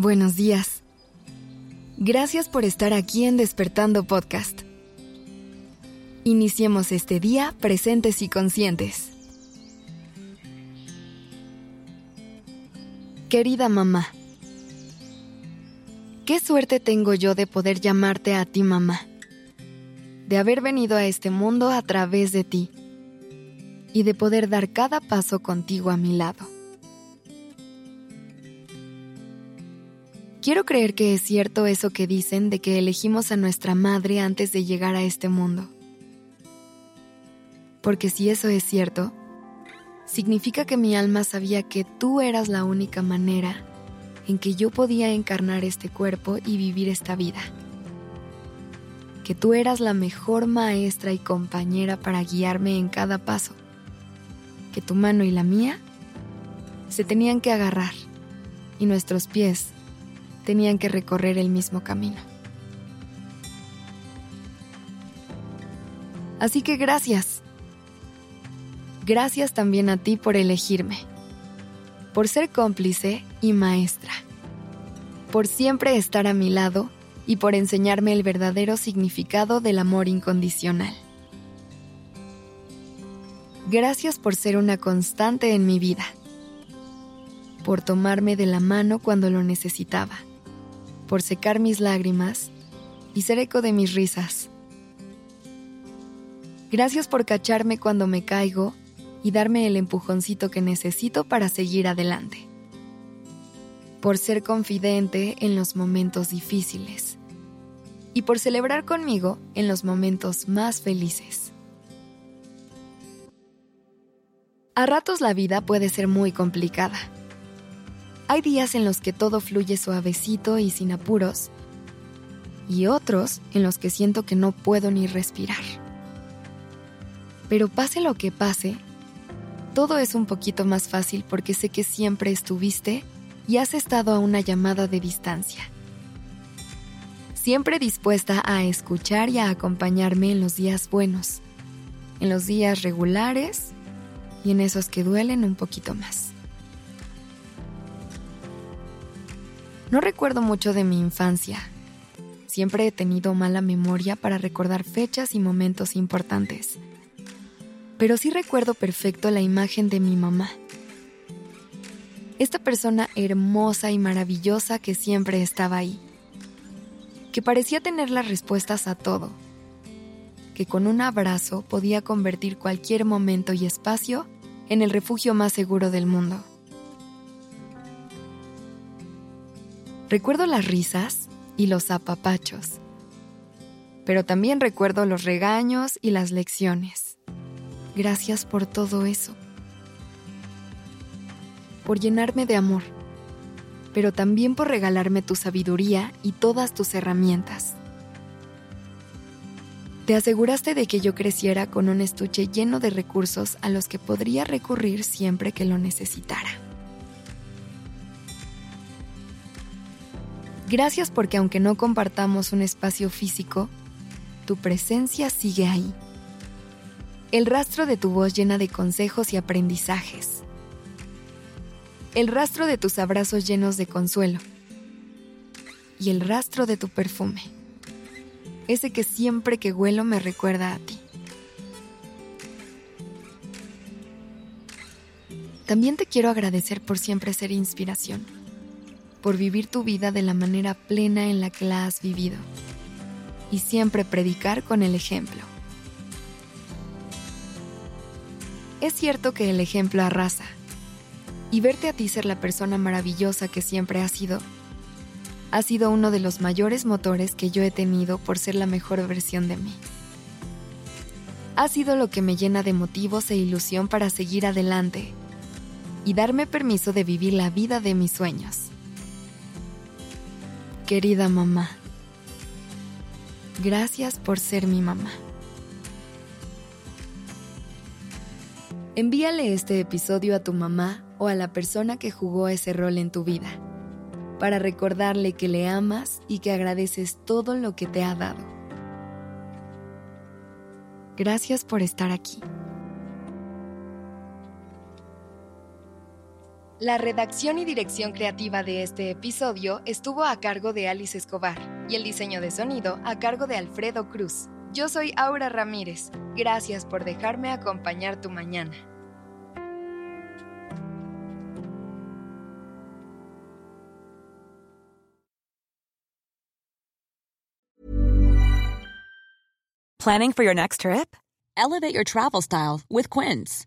Buenos días. Gracias por estar aquí en Despertando Podcast. Iniciemos este día presentes y conscientes. Querida mamá, qué suerte tengo yo de poder llamarte a ti mamá, de haber venido a este mundo a través de ti y de poder dar cada paso contigo a mi lado. Quiero creer que es cierto eso que dicen de que elegimos a nuestra madre antes de llegar a este mundo. Porque si eso es cierto, significa que mi alma sabía que tú eras la única manera en que yo podía encarnar este cuerpo y vivir esta vida. Que tú eras la mejor maestra y compañera para guiarme en cada paso. Que tu mano y la mía se tenían que agarrar y nuestros pies tenían que recorrer el mismo camino. Así que gracias. Gracias también a ti por elegirme, por ser cómplice y maestra, por siempre estar a mi lado y por enseñarme el verdadero significado del amor incondicional. Gracias por ser una constante en mi vida, por tomarme de la mano cuando lo necesitaba por secar mis lágrimas y ser eco de mis risas. Gracias por cacharme cuando me caigo y darme el empujoncito que necesito para seguir adelante. Por ser confidente en los momentos difíciles. Y por celebrar conmigo en los momentos más felices. A ratos la vida puede ser muy complicada hay días en los que todo fluye suavecito y sin apuros, y otros en los que siento que no puedo ni respirar. Pero pase lo que pase, todo es un poquito más fácil porque sé que siempre estuviste y has estado a una llamada de distancia. Siempre dispuesta a escuchar y a acompañarme en los días buenos, en los días regulares y en esos que duelen un poquito más. No recuerdo mucho de mi infancia. Siempre he tenido mala memoria para recordar fechas y momentos importantes. Pero sí recuerdo perfecto la imagen de mi mamá. Esta persona hermosa y maravillosa que siempre estaba ahí. Que parecía tener las respuestas a todo. Que con un abrazo podía convertir cualquier momento y espacio en el refugio más seguro del mundo. Recuerdo las risas y los apapachos, pero también recuerdo los regaños y las lecciones. Gracias por todo eso. Por llenarme de amor, pero también por regalarme tu sabiduría y todas tus herramientas. Te aseguraste de que yo creciera con un estuche lleno de recursos a los que podría recurrir siempre que lo necesitara. Gracias porque aunque no compartamos un espacio físico, tu presencia sigue ahí. El rastro de tu voz llena de consejos y aprendizajes. El rastro de tus abrazos llenos de consuelo. Y el rastro de tu perfume. Ese que siempre que huelo me recuerda a ti. También te quiero agradecer por siempre ser inspiración por vivir tu vida de la manera plena en la que la has vivido y siempre predicar con el ejemplo. Es cierto que el ejemplo arrasa y verte a ti ser la persona maravillosa que siempre has sido ha sido uno de los mayores motores que yo he tenido por ser la mejor versión de mí. Ha sido lo que me llena de motivos e ilusión para seguir adelante y darme permiso de vivir la vida de mis sueños querida mamá. Gracias por ser mi mamá. Envíale este episodio a tu mamá o a la persona que jugó ese rol en tu vida, para recordarle que le amas y que agradeces todo lo que te ha dado. Gracias por estar aquí. La redacción y dirección creativa de este episodio estuvo a cargo de Alice Escobar y el diseño de sonido a cargo de Alfredo Cruz. Yo soy Aura Ramírez. Gracias por dejarme acompañar tu mañana. Planning for your next trip? Elevate your travel style with Quince.